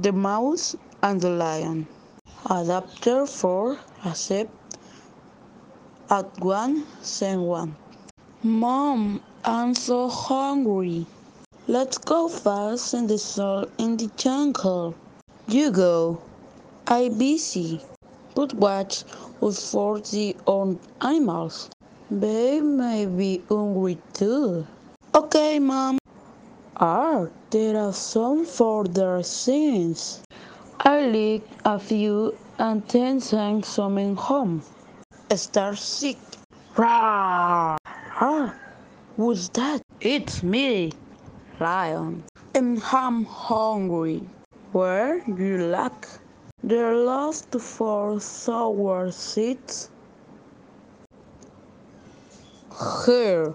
The Mouse and the Lion. Adapter for accept at one send one. Mom, I'm so hungry. Let's go fast in the sun in the jungle. You go. I busy. But watch out for the own animals. They may be hungry too. Okay, Mom. Ah, there are some for their sins. I lick a few and then send some in home. Star sick. Rawr! Ah, who's that? It's me, lion. And I'm hungry. Where you lack? They're lost for sour seeds. Here.